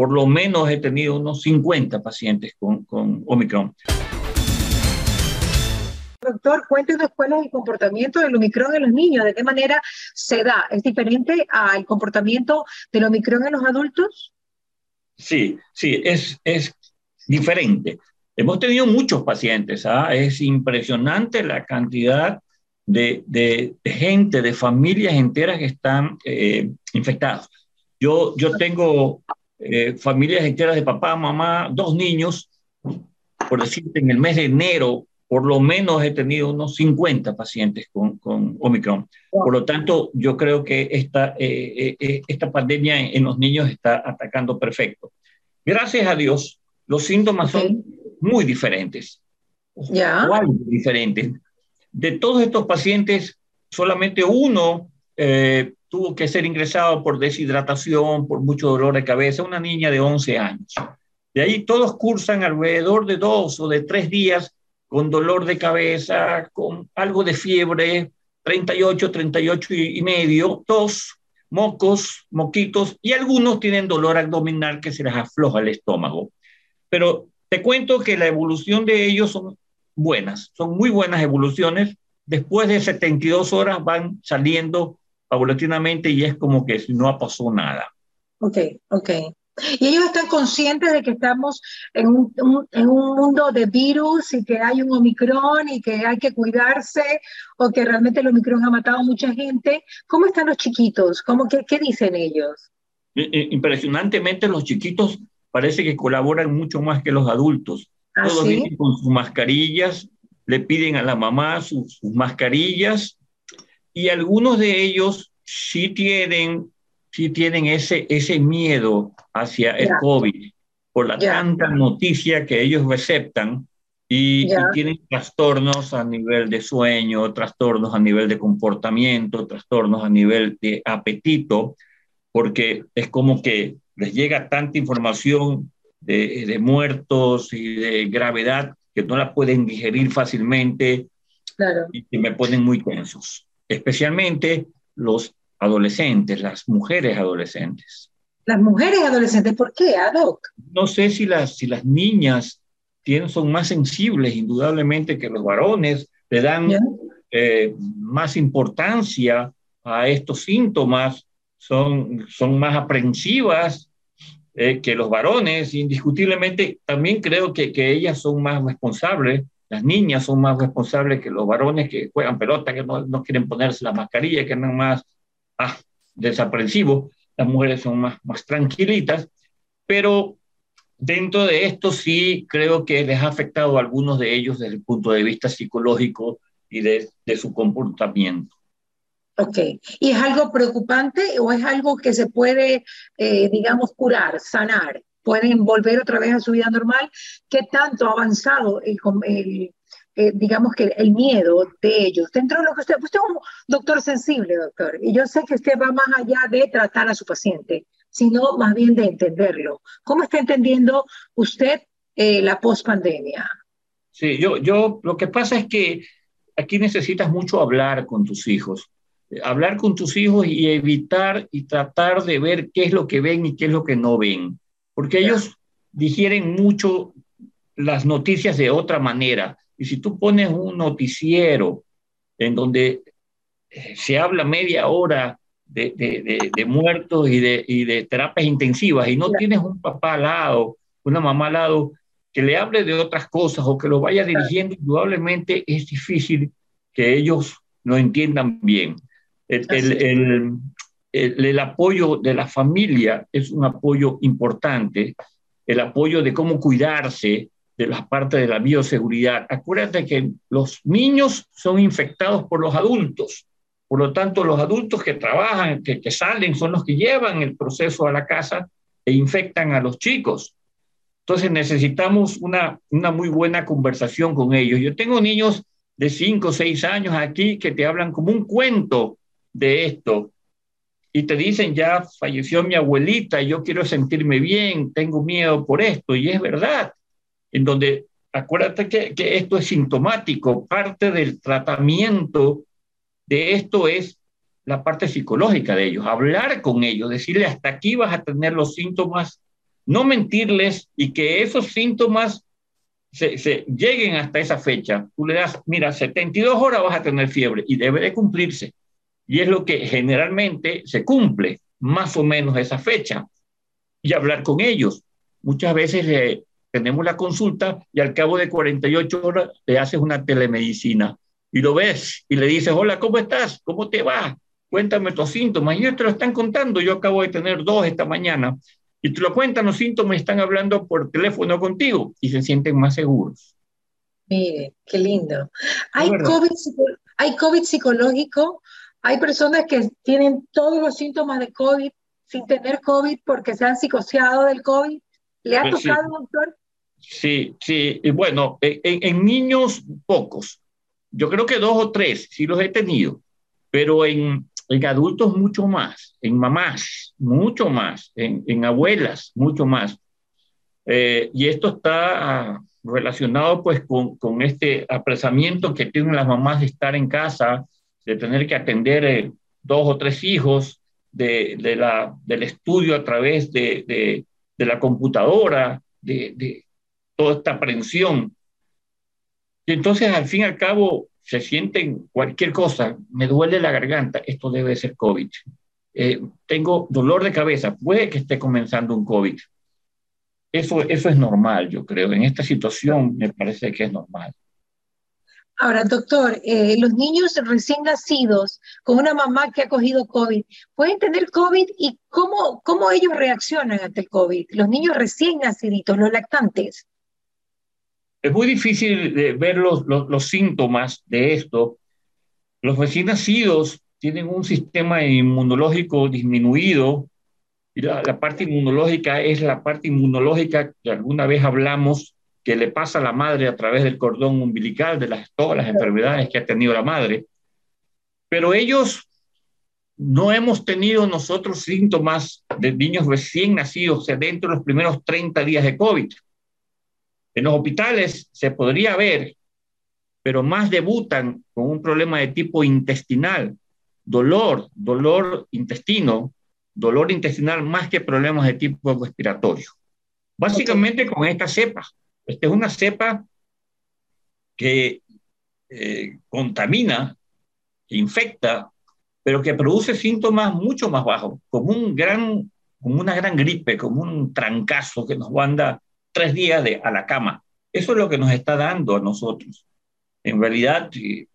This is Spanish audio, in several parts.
por lo menos he tenido unos 50 pacientes con, con Omicron. Doctor, cuéntenos cuál es el comportamiento del Omicron en los niños, de qué manera se da. ¿Es diferente al comportamiento del Omicron en los adultos? Sí, sí, es, es diferente. Hemos tenido muchos pacientes, ¿ah? es impresionante la cantidad de, de, gente, de familias enteras que están eh, infectadas. Yo, yo tengo eh, familias enteras de papá, mamá, dos niños, por decirte, en el mes de enero, por lo menos he tenido unos 50 pacientes con, con Omicron. Por lo tanto, yo creo que esta, eh, esta pandemia en, los niños está atacando perfecto. Gracias a Dios, los síntomas son muy diferentes. Ya. diferentes. De todos estos pacientes, solamente uno eh, tuvo que ser ingresado por deshidratación, por mucho dolor de cabeza, una niña de 11 años. De ahí todos cursan alrededor de dos o de tres días con dolor de cabeza, con algo de fiebre, 38, 38 y medio, tos, mocos, moquitos, y algunos tienen dolor abdominal que se les afloja el estómago. Pero te cuento que la evolución de ellos son buenas, son muy buenas evoluciones. Después de 72 horas van saliendo paulatinamente y es como que no pasado nada. Ok, ok. Y ellos están conscientes de que estamos en un, en un, mundo de virus y que hay un Omicron y que hay que cuidarse o que realmente el Omicron ha matado a mucha gente. ¿Cómo están los chiquitos? ¿Cómo, qué, qué dicen ellos? Impresionantemente los chiquitos parece que colaboran mucho más que los adultos. ¿Ah, Todos vienen con sus mascarillas, le piden a la mamá sus, mascarillas y algunos de ellos sí tienen, sí tienen ese, ese miedo hacia el COVID por la tanta noticia que ellos receptan y, tienen trastornos a nivel de sueño, trastornos a nivel de comportamiento, trastornos a nivel de apetito, porque es como que les llega tanta información de, de, muertos y de gravedad que no la pueden digerir fácilmente claro. y que me ponen muy tensos, especialmente los adolescentes, las mujeres adolescentes. Las mujeres adolescentes, ¿por qué, Adoc? No sé si las, si las niñas tienen, son más sensibles, indudablemente, que los varones, le dan eh, más importancia a estos síntomas, son, son más aprensivas eh, que los varones, indiscutiblemente, también creo que, que ellas son más responsables, las niñas son más responsables que los varones que juegan pelota, que no, no quieren ponerse la mascarilla, que andan más ah, desaprensivos, las mujeres son más, más tranquilitas, pero dentro de esto sí creo que les ha afectado a algunos de ellos desde el punto de vista psicológico y de, de su comportamiento. Ok. ¿Y es algo preocupante o es algo que se puede, eh, digamos, curar, sanar? ¿Pueden volver otra vez a su vida normal? ¿Qué tanto ha avanzado el, eh, digamos que el miedo de ellos? Dentro de lo que usted, usted es un doctor sensible, doctor, y yo sé que usted va más allá de tratar a su paciente, sino más bien de entenderlo. ¿Cómo está entendiendo usted eh, la pospandemia? Sí, yo, yo, lo que pasa es que aquí necesitas mucho hablar con tus hijos hablar con tus hijos y evitar y tratar de ver qué es lo que ven y qué es lo que no ven, porque ellos digieren mucho las noticias de otra manera. Y si tú pones un noticiero en donde eh, se habla media hora de, de, de, muertos y de, y de terapias intensivas y no tienes un papá al lado, una mamá al lado, que le hable de otras cosas o que lo vaya dirigiendo, indudablemente es difícil que ellos lo entiendan bien. El, el, apoyo de la familia es un apoyo importante, el apoyo de cómo cuidarse de las partes de la bioseguridad. Acuérdate que los niños son infectados por los adultos, por lo tanto los adultos que trabajan, que, que salen, son los que llevan el proceso a la casa e infectan a los chicos. Entonces necesitamos una, una muy buena conversación con ellos. Yo tengo niños de 5 o 6 años aquí que te hablan como un cuento de esto y te dicen, ya falleció mi abuelita, yo quiero sentirme bien, tengo miedo por esto, y es verdad, en donde acuérdate que, que esto es sintomático, parte del tratamiento de esto es la parte psicológica de ellos, hablar con ellos, decirle hasta aquí vas a tener los síntomas no mentirles y que esos síntomas se, lleguen hasta esa fecha. Tú le das, mira, 72 horas vas a tener fiebre y debe de cumplirse. Y es lo que generalmente se cumple, más o menos esa fecha. Y hablar con ellos. Muchas veces eh, tenemos la consulta y al cabo de 48 horas le haces una telemedicina y lo ves y le dices, hola, ¿cómo estás? ¿Cómo te va? Cuéntame tus síntomas. Y ellos te lo están contando. Yo acabo de tener dos esta mañana y te lo cuentan los síntomas están hablando por teléfono contigo y se sienten más seguros. Mire, qué lindo. ¿Hay COVID, ¿Hay COVID psicológico? ¿Hay personas que tienen todos los síntomas de COVID sin tener COVID porque se han psicoseado del COVID? ¿Le ha pues tocado, doctor? Sí, sí. Y bueno, en, en, niños pocos. Yo creo que dos o tres sí los he tenido, pero en, en adultos mucho más, en mamás mucho más, en, en abuelas mucho más. Eh, y esto está relacionado pues con, con, este apresamiento que tienen las mamás de estar en casa, de tener que atender eh, dos o tres hijos, de, de, la, del estudio a través de, de, la computadora, de, toda esta aprensión. Y entonces, al fin y al cabo, se sienten cualquier cosa, me duele la garganta, esto debe ser COVID. Eh, tengo dolor de cabeza, puede que esté comenzando un COVID. Eso, eso es normal, yo creo. En esta situación me parece que es normal. Ahora, doctor, eh, los niños recién nacidos con una mamá que ha cogido COVID, ¿pueden tener COVID y cómo, cómo ellos reaccionan ante el COVID? Los niños recién naciditos, los lactantes es muy difícil ver los, los, síntomas de esto. Los recién nacidos tienen un sistema inmunológico disminuido la, parte inmunológica es la parte inmunológica que alguna vez hablamos que le pasa a la madre a través del cordón umbilical de las, todas las enfermedades que ha tenido la madre. Pero ellos no hemos tenido nosotros síntomas de niños recién nacidos, dentro de los primeros 30 días de COVID. En los hospitales se podría ver, pero más debutan con un problema de tipo intestinal, dolor, dolor intestino, dolor intestinal más que problemas de tipo respiratorio. Básicamente con esta cepa. Esta es una cepa que eh, contamina, infecta, pero que produce síntomas mucho más bajos, como, un gran, como una gran gripe, como un trancazo que nos manda tres días de, a la cama. Eso es lo que nos está dando a nosotros. En realidad, eh,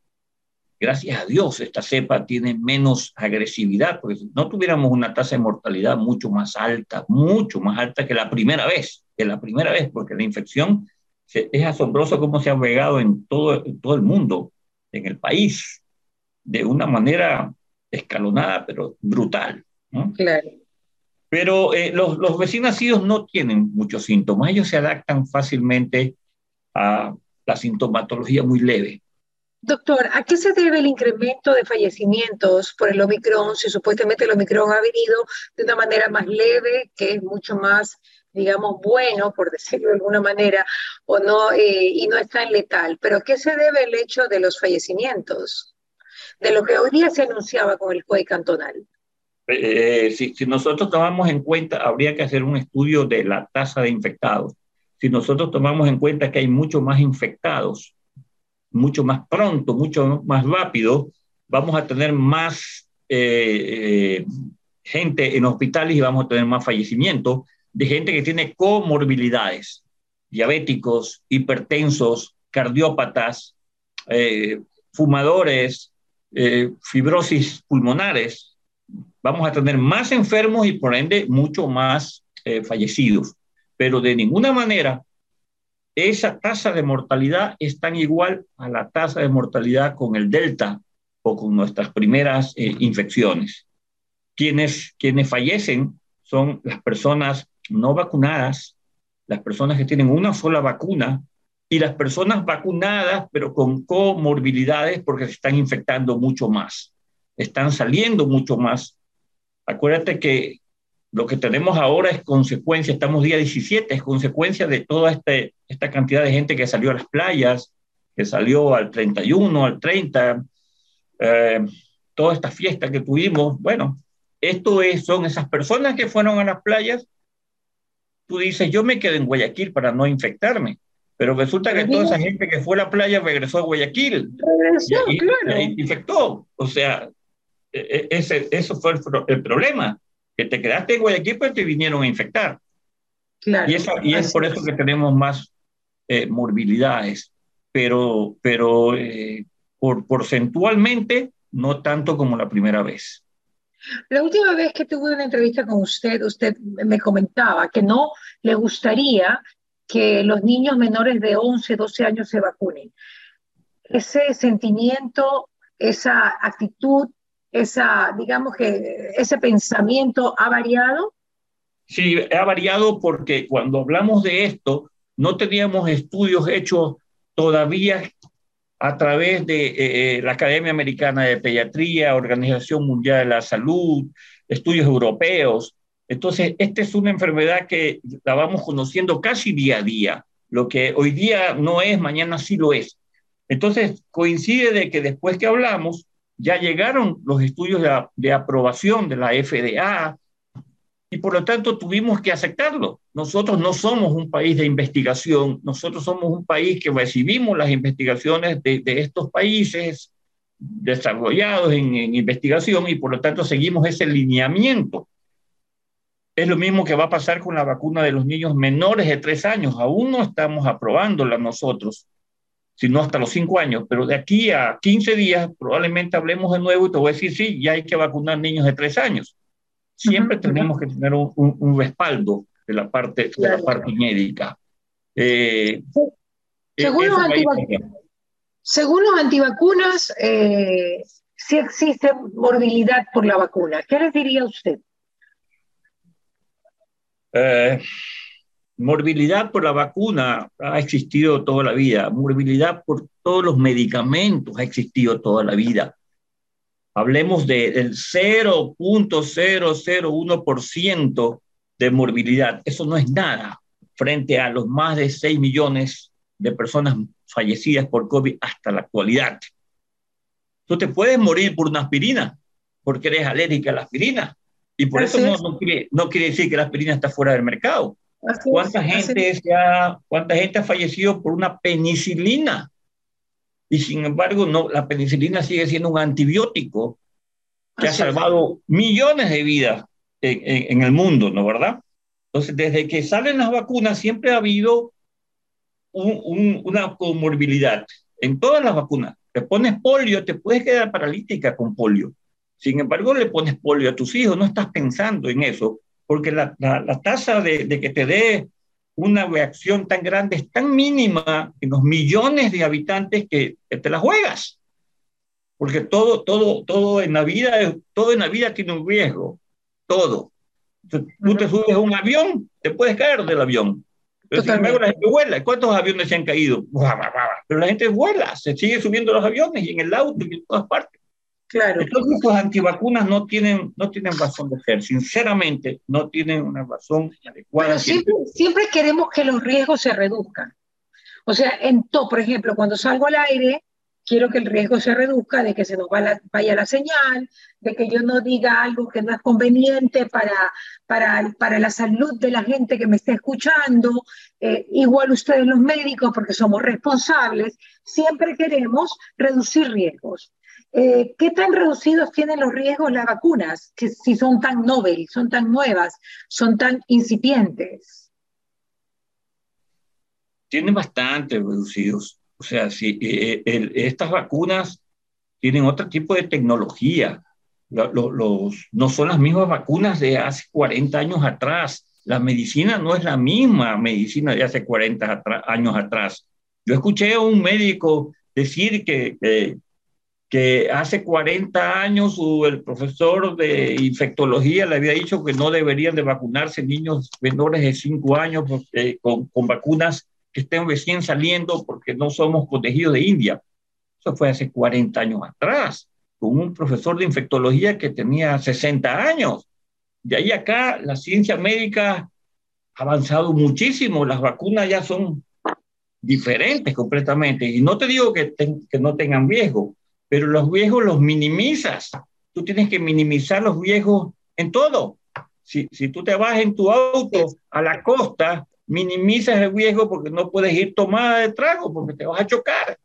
gracias a Dios, esta cepa tiene menos agresividad, porque si no tuviéramos una tasa de mortalidad mucho más alta, mucho más alta que la primera vez, que la primera vez, porque la infección es asombroso cómo se ha pegado en todo, en todo el mundo, en el país, de una manera escalonada, pero brutal. ¿no? Claro. Pero eh, los, los recién nacidos no tienen muchos síntomas, ellos se adaptan fácilmente a la sintomatología muy leve. Doctor, ¿a qué se debe el incremento de fallecimientos por el Omicron? Si supuestamente el Omicron ha venido de una manera más leve, que es mucho más, digamos, bueno, por decirlo de alguna manera, o no, eh, y no es tan letal. Pero ¿a qué se debe el hecho de los fallecimientos? De lo que hoy día se anunciaba con el COE cantonal. Eh, si, si, nosotros tomamos en cuenta, habría que hacer un estudio de la tasa de infectados. Si nosotros tomamos en cuenta que hay mucho más infectados, mucho más pronto, mucho más rápido, vamos a tener más eh, eh, gente en hospitales y vamos a tener más fallecimientos de gente que tiene comorbilidades, diabéticos, hipertensos, cardiópatas, fumadores, fibrosis pulmonares, vamos a tener más enfermos y por ende mucho más eh, fallecidos. Pero de ninguna manera esa tasa de mortalidad es tan igual a la tasa de mortalidad con el Delta o con nuestras primeras eh, infecciones. Quienes, quienes fallecen son las personas no vacunadas, las personas que tienen una sola vacuna y las personas vacunadas pero con comorbilidades porque se están infectando mucho más, están saliendo mucho más Acuérdate que lo que tenemos ahora es consecuencia, estamos día 17, es consecuencia de toda este, esta cantidad de gente que salió a las playas, que salió al 31, al 30, eh, toda esta fiesta que tuvimos. Bueno, esto es, son esas personas que fueron a las playas tú dices, yo me quedo en Guayaquil para no infectarme. Pero resulta que toda esa gente que fue a la playa regresó a Guayaquil. Regresó, y, claro. infectó. O sea, e, e, ese, eso fue el, problema. Que te quedaste en Guayaquil, pero te vinieron a infectar. Claro, y, y es por eso que tenemos más eh, morbilidades. Pero, pero eh, por, porcentualmente, no tanto como la primera vez. La última vez que tuve una entrevista con usted, usted me comentaba que no le gustaría que los niños menores de 11, 12 años se vacunen. Ese sentimiento, esa actitud, esa, digamos que ese pensamiento ha variado. Sí, ha variado porque cuando hablamos de esto, no teníamos estudios hechos todavía a través de eh, eh, la Academia Americana de Pediatría, Organización Mundial de la Salud, estudios europeos. Entonces, esta es una enfermedad que la vamos conociendo casi día a día. Lo que hoy día no es, mañana sí lo es. Entonces, coincide de que después que hablamos, ya llegaron los estudios de, de aprobación de la FDA, y por lo tanto tuvimos que aceptarlo. Nosotros no somos un país de investigación, nosotros somos un país que recibimos las investigaciones de, estos países desarrollados en, investigación y por lo tanto seguimos ese lineamiento. Es lo mismo que va a pasar con la vacuna de los niños menores de tres años. Aún no estamos aprobándola nosotros, sino hasta los cinco años, pero de aquí a 15 días probablemente hablemos de nuevo y te voy a decir, sí, ya hay que vacunar niños de tres años siempre tenemos que tener un, un, respaldo de la parte, de la parte médica. Eh, según, los según, los antivacunas, eh, sí existe morbilidad por la vacuna. ¿Qué les diría usted? Eh, morbilidad por la vacuna ha existido toda la vida. Morbilidad por todos los medicamentos ha existido toda la vida. Hablemos del 0.001% de morbilidad. Eso no es nada frente a los más de 6 millones de personas fallecidas por COVID hasta la actualidad. Tú te puedes morir por una aspirina porque eres alérgica a la aspirina. Y por eso no, quiere, no, quiere, decir que la aspirina está fuera del mercado. ¿Cuánta, gente ha, ¿Cuánta gente ha fallecido por una penicilina? Y sin embargo no, la penicilina sigue siendo un antibiótico que ha salvado millones de vidas en, el mundo, ¿no verdad? Entonces, desde que salen las vacunas siempre ha habido una comorbilidad en todas las vacunas. Te pones polio, te puedes quedar paralítica con polio. Sin embargo, le pones polio a tus hijos, no estás pensando en eso, porque la, la, tasa de, de, que te dé una reacción tan grande, es tan mínima en los millones de habitantes que, te la juegas. Porque todo, todo, todo en la vida, todo en la vida tiene un riesgo, todo. tú te subes a un avión, te puedes caer del avión. Pero sin embargo la gente vuela. ¿Cuántos aviones se han caído? Pero la gente vuela, se sigue subiendo los aviones y en el auto y en todas partes. Claro. Entonces los antivacunas no tienen, no tienen razón de ser, sinceramente no tienen una razón adecuada. siempre, siempre queremos que los riesgos se reduzcan. O sea, en todo, por ejemplo, cuando salgo al aire, quiero que el riesgo se reduzca de que se nos vaya la señal, de que yo no diga algo que no es conveniente para, para, para la salud de la gente que me está escuchando. Eh, igual ustedes los médicos, porque somos responsables, siempre queremos reducir riesgos. Eh, ¿Qué tan reducidos tienen los riesgos las vacunas, que si son tan novel, son tan nuevas, son tan incipientes? Tienen bastante reducidos. O sea, si eh, eh, estas vacunas tienen otro tipo de tecnología. Los, no son las mismas vacunas de hace 40 años atrás. La medicina no es la misma medicina de hace 40 años atrás. Yo escuché a un médico decir que, que hace 40 años el profesor de infectología le había dicho que no deberían de vacunarse niños menores de 5 años con, con, vacunas que estén recién saliendo porque no somos protegidos de India. Eso fue hace 40 años atrás, con un profesor de infectología que tenía 60 años. De ahí acá la ciencia médica ha avanzado muchísimo, las vacunas ya son diferentes completamente. Y no te digo que, que no tengan riesgo, pero los viejos los minimizas. Tú tienes que minimizar los viejos en todo. si, si tú te vas en tu auto a la costa, minimizas el riesgo porque no puedes ir tomada de trago porque te vas a chocar.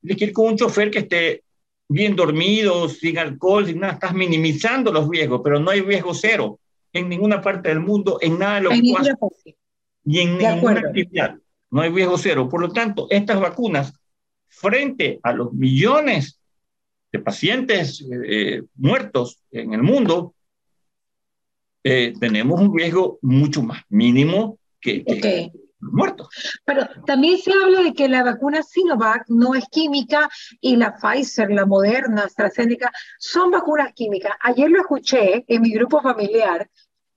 Tienes que ir con un chofer que esté bien dormido, sin alcohol, sin nada. Estás minimizando los riesgos, pero no hay riesgo cero en ninguna parte del mundo, en nada de lo que tú y en ninguna actividad. No hay riesgo cero. Por lo tanto, estas vacunas, frente a los millones de pacientes eh, muertos en el mundo, eh, tenemos un riesgo mucho más mínimo que, muertos. Pero también se habla de que la vacuna Sinovac no es química y la Pfizer, la Moderna, AstraZeneca son vacunas químicas. Ayer lo escuché en mi grupo familiar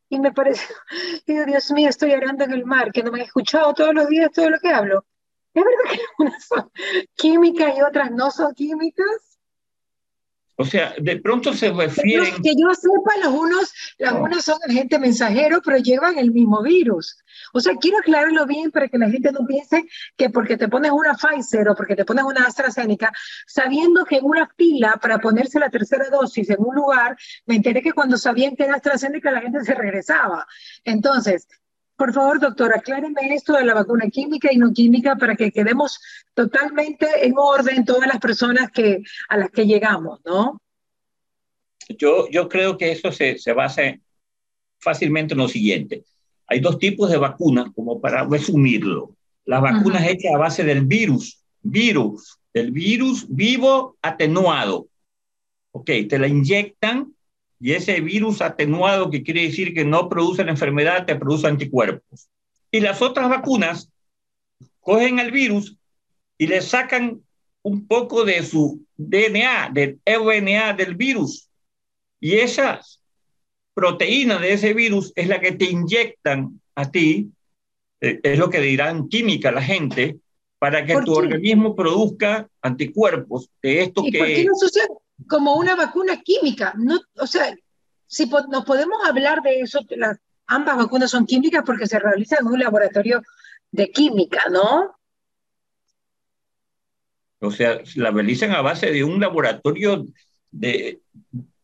y me pareció, digo, Dios mío, estoy orando en el mar, que no me he escuchado todos los días todo lo que hablo. ¿Es verdad que unas son químicas y otras no son químicas? O sea, de pronto se refieren... Que yo sepa, los unos, los unos son agentes mensajeros, pero llevan el mismo virus. O sea, quiero aclararlo bien para que la gente no piense que porque te pones una Pfizer o porque te pones una AstraZeneca, sabiendo que en una fila para ponerse la tercera dosis en un lugar, me enteré que cuando sabían que era AstraZeneca la gente se regresaba. Entonces, por favor, doctor, acláreme esto de la vacuna química y no química para que quedemos totalmente en orden todas las personas que, a las que llegamos, ¿no? Yo, yo creo que eso se, se basa fácilmente en lo siguiente. Hay dos tipos de vacunas, como para resumirlo. Las vacunas hechas a base del virus, virus, el virus vivo atenuado. Ok, te la inyectan y ese virus atenuado, que quiere decir que no produce la enfermedad, te produce anticuerpos. Y las otras vacunas cogen el virus y le sacan un poco de su DNA, del RNA del virus. Y esa proteína de ese virus es la que te inyectan a ti, eh, es lo que dirán química la gente, para que tu organismo produzca anticuerpos de esto que... ¿Por qué no sucede? Como una vacuna química. No, o sea, si nos podemos hablar de eso, las, ambas vacunas son químicas porque se realizan en un laboratorio de química, ¿no? O sea, la realizan a base de un laboratorio de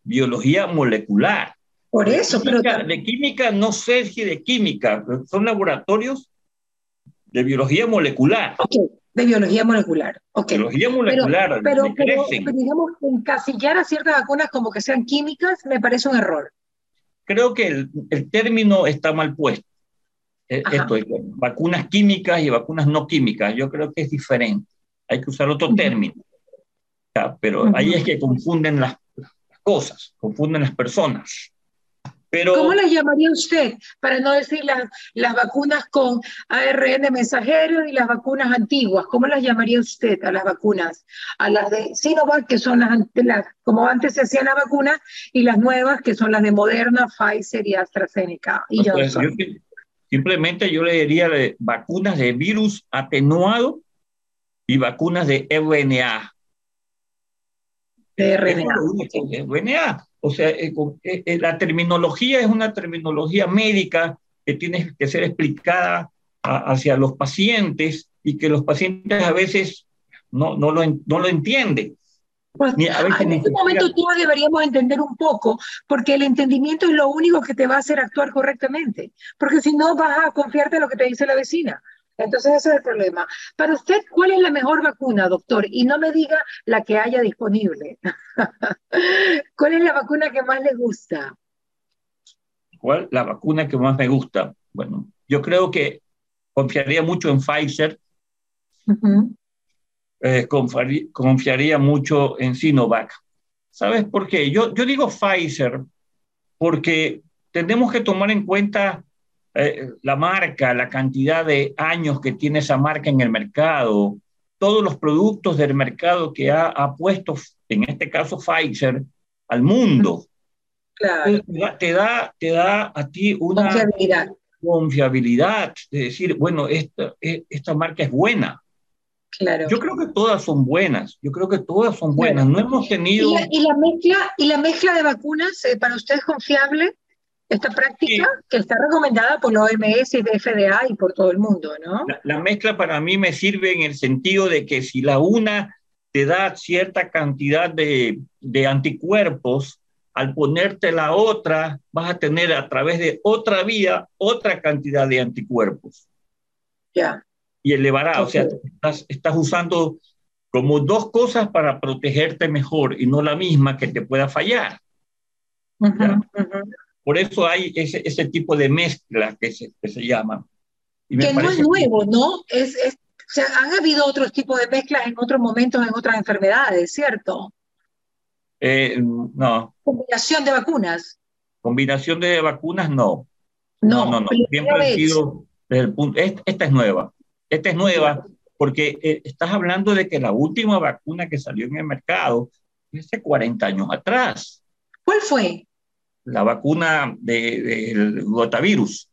biología molecular. Por eso, pero... De química, no sé si de química, son laboratorios de biología molecular. Okay de biología molecular. Okay. Biología molecular. Pero, pero, digamos, encasillar a ciertas vacunas como que sean químicas me parece un error. Creo que el, el término está mal puesto. E, esto es, vacunas químicas y vacunas no químicas. Yo creo que es diferente. Hay que usar otro término. Pero ahí es que confunden las, las cosas, confunden las personas. ¿Cómo las llamaría usted? Para no decir las, las vacunas con ARN mensajero y las vacunas antiguas. ¿Cómo las llamaría usted a las vacunas? A las de Sinovac, que son las, las como antes se hacían las vacunas, y las nuevas, que son las de Moderna, Pfizer y AstraZeneca. Y simplemente yo le diría de vacunas de virus atenuado y vacunas de RNA. De RNA. RNA. O sea, eh, eh, eh, la terminología es una terminología médica que tiene que ser explicada hacia los pacientes y que los pacientes a veces no, no, lo, no lo entienden. Pues, en este momento todos deberíamos entender un poco, porque el entendimiento es lo único que te va a hacer actuar correctamente, porque si no vas a confiarte en lo que te dice la vecina. Entonces ese es el problema. Para usted, ¿cuál es la mejor vacuna, doctor? Y no me diga la que haya disponible. ¿Cuál es la vacuna que más le gusta? ¿Cuál? La vacuna que más me gusta. Bueno, yo creo que confiaría mucho en Pfizer. Eh, confiaría, mucho en Sinovac. ¿Sabes por qué? Yo, yo digo Pfizer porque tenemos que tomar en cuenta eh, la marca, la cantidad de años que tiene esa marca en el mercado, todos los productos del mercado que ha, puesto, en este caso Pfizer, al mundo. Claro. Te, da, te da a ti una confiabilidad. confiabilidad de decir, bueno, esta, e, esta marca es buena. Claro. Yo creo que todas son buenas, yo creo que todas son buenas. No hemos tenido... ¿Y la, mezcla, ¿Y la mezcla de vacunas eh, para usted es confiable? Esta práctica que está recomendada por la OMS y FDA y por todo el mundo, ¿no? La, mezcla para mí me sirve en el sentido de que si la una te da cierta cantidad de, de anticuerpos al ponerte la otra, vas a tener a través de otra vía otra cantidad de anticuerpos. Ya. Y elevará, o sea, estás, estás usando como dos cosas para protegerte mejor y no la misma que te pueda fallar. Por eso hay ese, ese, tipo de mezcla que se, que se llama. que no es nuevo, ¿no? Es, es, o sea, han habido otros tipos de mezclas en otros momentos, en otras enfermedades, ¿cierto? Eh, no. Combinación de vacunas. Combinación de vacunas, no. No, no, no. Siempre ha sido desde el punto. Esta, es nueva. Esta es nueva porque eh, estás hablando de que la última vacuna que salió en el mercado es hace 40 años atrás. ¿Cuál fue? La vacuna del de, gotavirus,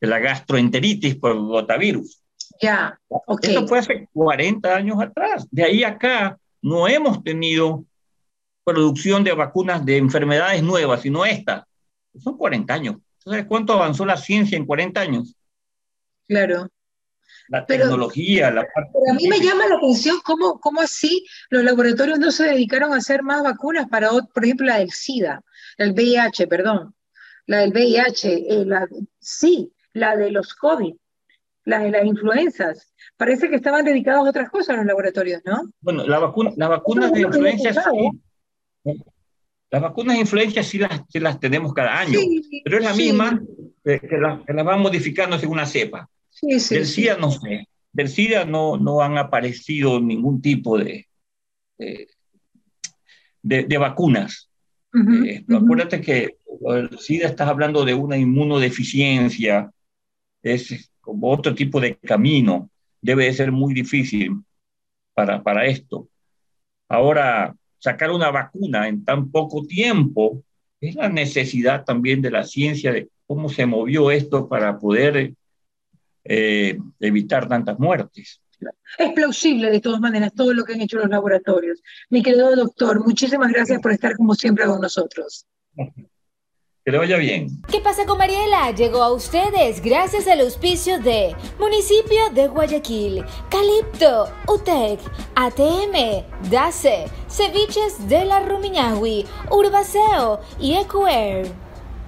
de la gastroenteritis por gotavirus. Ya, ok. Eso fue hace 40 años atrás. De ahí acá no hemos tenido producción de vacunas de enfermedades nuevas, sino esta. Son 40 años. ¿Sabes cuánto avanzó la ciencia en 40 años? Claro. La tecnología, la parte... Pero a mí me llama la atención cómo, cómo así los laboratorios no se dedicaron a hacer más vacunas para, por ejemplo, la del SIDA, el VIH, perdón, la del VIH, eh, la, sí, la de los COVID, la de las influencias. Parece que estaban dedicados a otras cosas los laboratorios, ¿no? Bueno, la vacuna, las vacunas de influencias las vacunas de influencia sí las, las tenemos cada año, pero es la misma que, las la van modificando según una cepa. Del SIDA no sé. Del SIDA no, no han aparecido ningún tipo de, de, de, vacunas. Eh, acuérdate que el SIDA estás hablando de una inmunodeficiencia, es como otro tipo de camino, debe de ser muy difícil para, para esto. Ahora, sacar una vacuna en tan poco tiempo, es la necesidad también de la ciencia de cómo se movió esto para poder eh, evitar tantas muertes. Es plausible de todas maneras todo lo que han hecho los laboratorios. Mi querido doctor, muchísimas gracias por estar como siempre con nosotros. Que le vaya bien. ¿Qué pasa con Mariela? Llegó a ustedes gracias al auspicio de Municipio de Guayaquil, Calipto, UTEC, ATM, DACE, Ceviches de la Rumiñahui, Urbaceo y Ecuer.